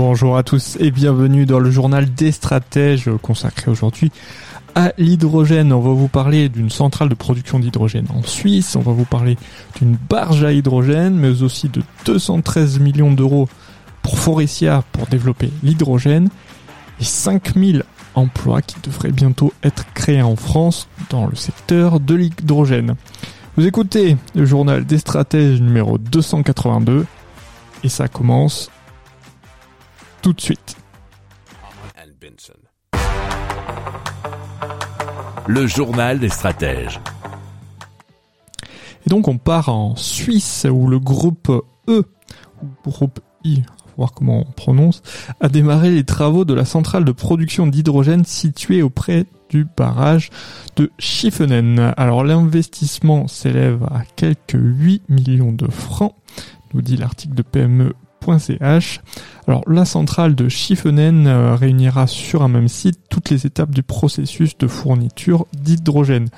Bonjour à tous et bienvenue dans le journal des stratèges consacré aujourd'hui à l'hydrogène. On va vous parler d'une centrale de production d'hydrogène en Suisse, on va vous parler d'une barge à hydrogène, mais aussi de 213 millions d'euros pour Forestia pour développer l'hydrogène et 5000 emplois qui devraient bientôt être créés en France dans le secteur de l'hydrogène. Vous écoutez le journal des stratèges numéro 282 et ça commence tout de suite. Le journal des stratèges. Et donc on part en Suisse où le groupe E, ou groupe I, voir comment on prononce, a démarré les travaux de la centrale de production d'hydrogène située auprès du barrage de Schiffenen. Alors l'investissement s'élève à quelques 8 millions de francs, nous dit l'article de Alors la centrale de Schiffenen euh, réunira sur un même site toutes les étapes du processus de fourniture d'hydrogène.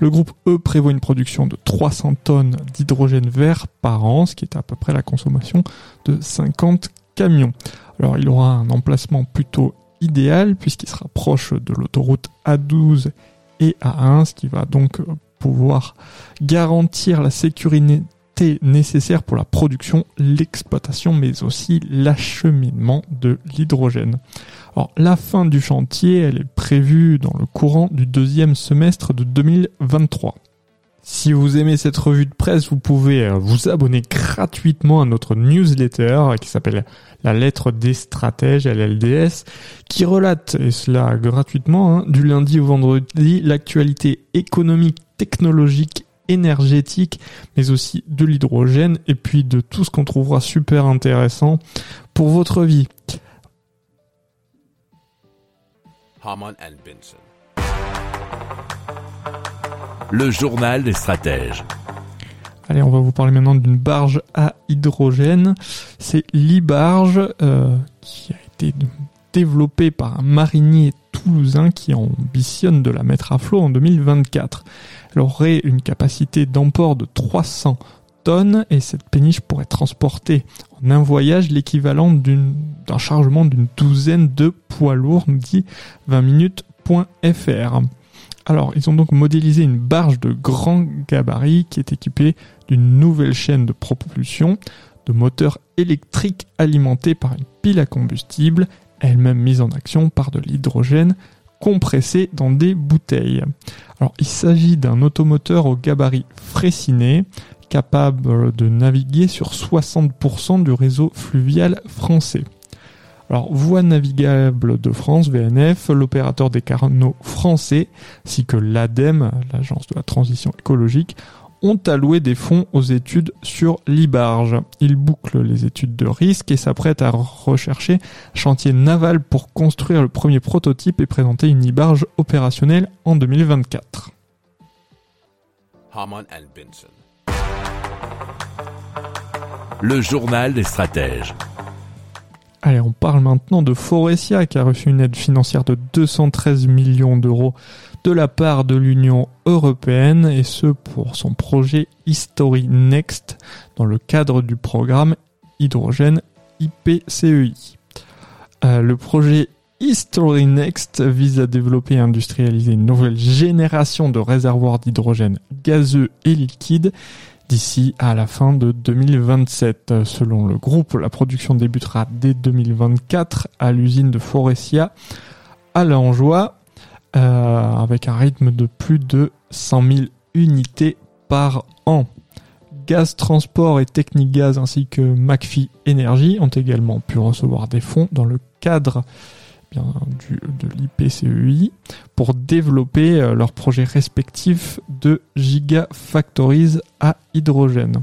Le groupe E prévoit une production de 300 tonnes d'hydrogène vert par an, ce qui est à peu près la consommation de 50 camions. Alors il aura un emplacement plutôt idéal puisqu'il sera proche de l'autoroute A12 et A1, ce qui va donc pouvoir garantir la sécurité nécessaire pour la production, l'exploitation, mais aussi l'acheminement de l'hydrogène. Alors, la fin du chantier, elle est prévue dans le courant du deuxième semestre de 2023. Si vous aimez cette revue de presse, vous pouvez euh, vous abonner gratuitement à notre newsletter euh, qui s'appelle La lettre des stratèges, LLDS, qui relate, et cela gratuitement, hein, du lundi au vendredi, l'actualité économique, technologique, énergétique, mais aussi de l'hydrogène, et puis de tout ce qu'on trouvera super intéressant pour votre vie. Le journal des stratèges. Allez, on va vous parler maintenant d'une barge à hydrogène. C'est l'e-barge euh, qui a été développée par un marinier qui ambitionne de la mettre à flot en 2024. Elle aurait une capacité d'emport de 300 tonnes et cette péniche pourrait transporter en un voyage l'équivalent d'un chargement d'une douzaine de poids lourds, nous dit 20minutes.fr. Alors, ils ont donc modélisé une barge de grand gabarit qui est équipée d'une nouvelle chaîne de propulsion, de moteurs électriques alimentés par une pile à combustible, elle-même mise en action par de l'hydrogène compressé dans des bouteilles. Alors, il s'agit d'un automoteur au gabarit fréciné, capable de naviguer sur 60% du réseau fluvial français. Alors, Voie navigable de France, VNF, l'opérateur des canaux français, ainsi que l'ADEME, l'Agence de la transition écologique, ont alloué des fonds aux études sur l'e-barge. Ils bouclent les études de risque et s'apprêtent à rechercher chantier naval pour construire le premier prototype et présenter une e-barge opérationnelle en 2024. Haman and Benson. Le journal des stratèges. Allez, on parle maintenant de Forestia qui a reçu une aide financière de 213 millions d'euros de la part de l'Union européenne et ce pour son projet History Next dans le cadre du programme hydrogène IPCEI. Euh, le projet History Next vise à développer et industrialiser une nouvelle génération de réservoirs d'hydrogène gazeux et liquide d'ici à la fin de 2027. Selon le groupe, la production débutera dès 2024 à l'usine de Forestia à Langeois euh, avec un rythme de plus de 100 000 unités par an. Gaz Transport et Technique Gaz ainsi que McPhee Energy ont également pu recevoir des fonds dans le cadre bien, du, de l'IPCEI pour développer euh, leurs projets respectifs de gigafactories à hydrogène.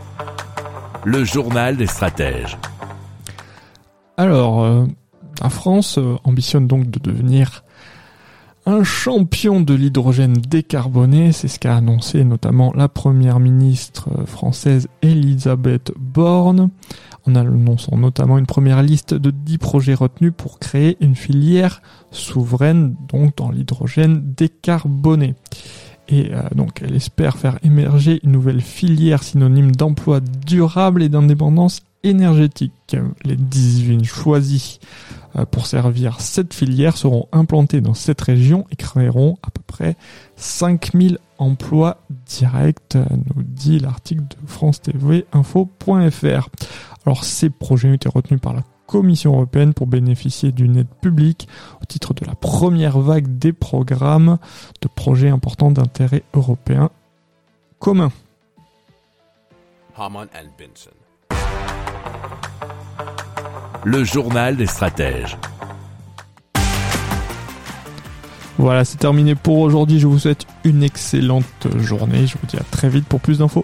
Le journal des stratèges. Alors, euh, la France euh, ambitionne donc de devenir un champion de l'hydrogène décarboné, c'est ce qu'a annoncé notamment la première ministre euh, française Elisabeth Borne, en annonçant notamment une première liste de 10 projets retenus pour créer une filière souveraine donc dans l'hydrogène décarboné. Et euh, donc elle espère faire émerger une nouvelle filière synonyme d'emploi durable et d'indépendance énergétique. Les 18 choisis euh, pour servir cette filière seront implantés dans cette région et créeront à peu près 5000 emplois directs, nous dit l'article de France TV Info.fr. Alors ces projets ont été retenus par la Commission européenne pour bénéficier d'une aide publique au titre de la première vague des programmes de projets importants d'intérêt européen commun. Le journal des stratèges. Voilà, c'est terminé pour aujourd'hui. Je vous souhaite une excellente journée. Je vous dis à très vite pour plus d'infos.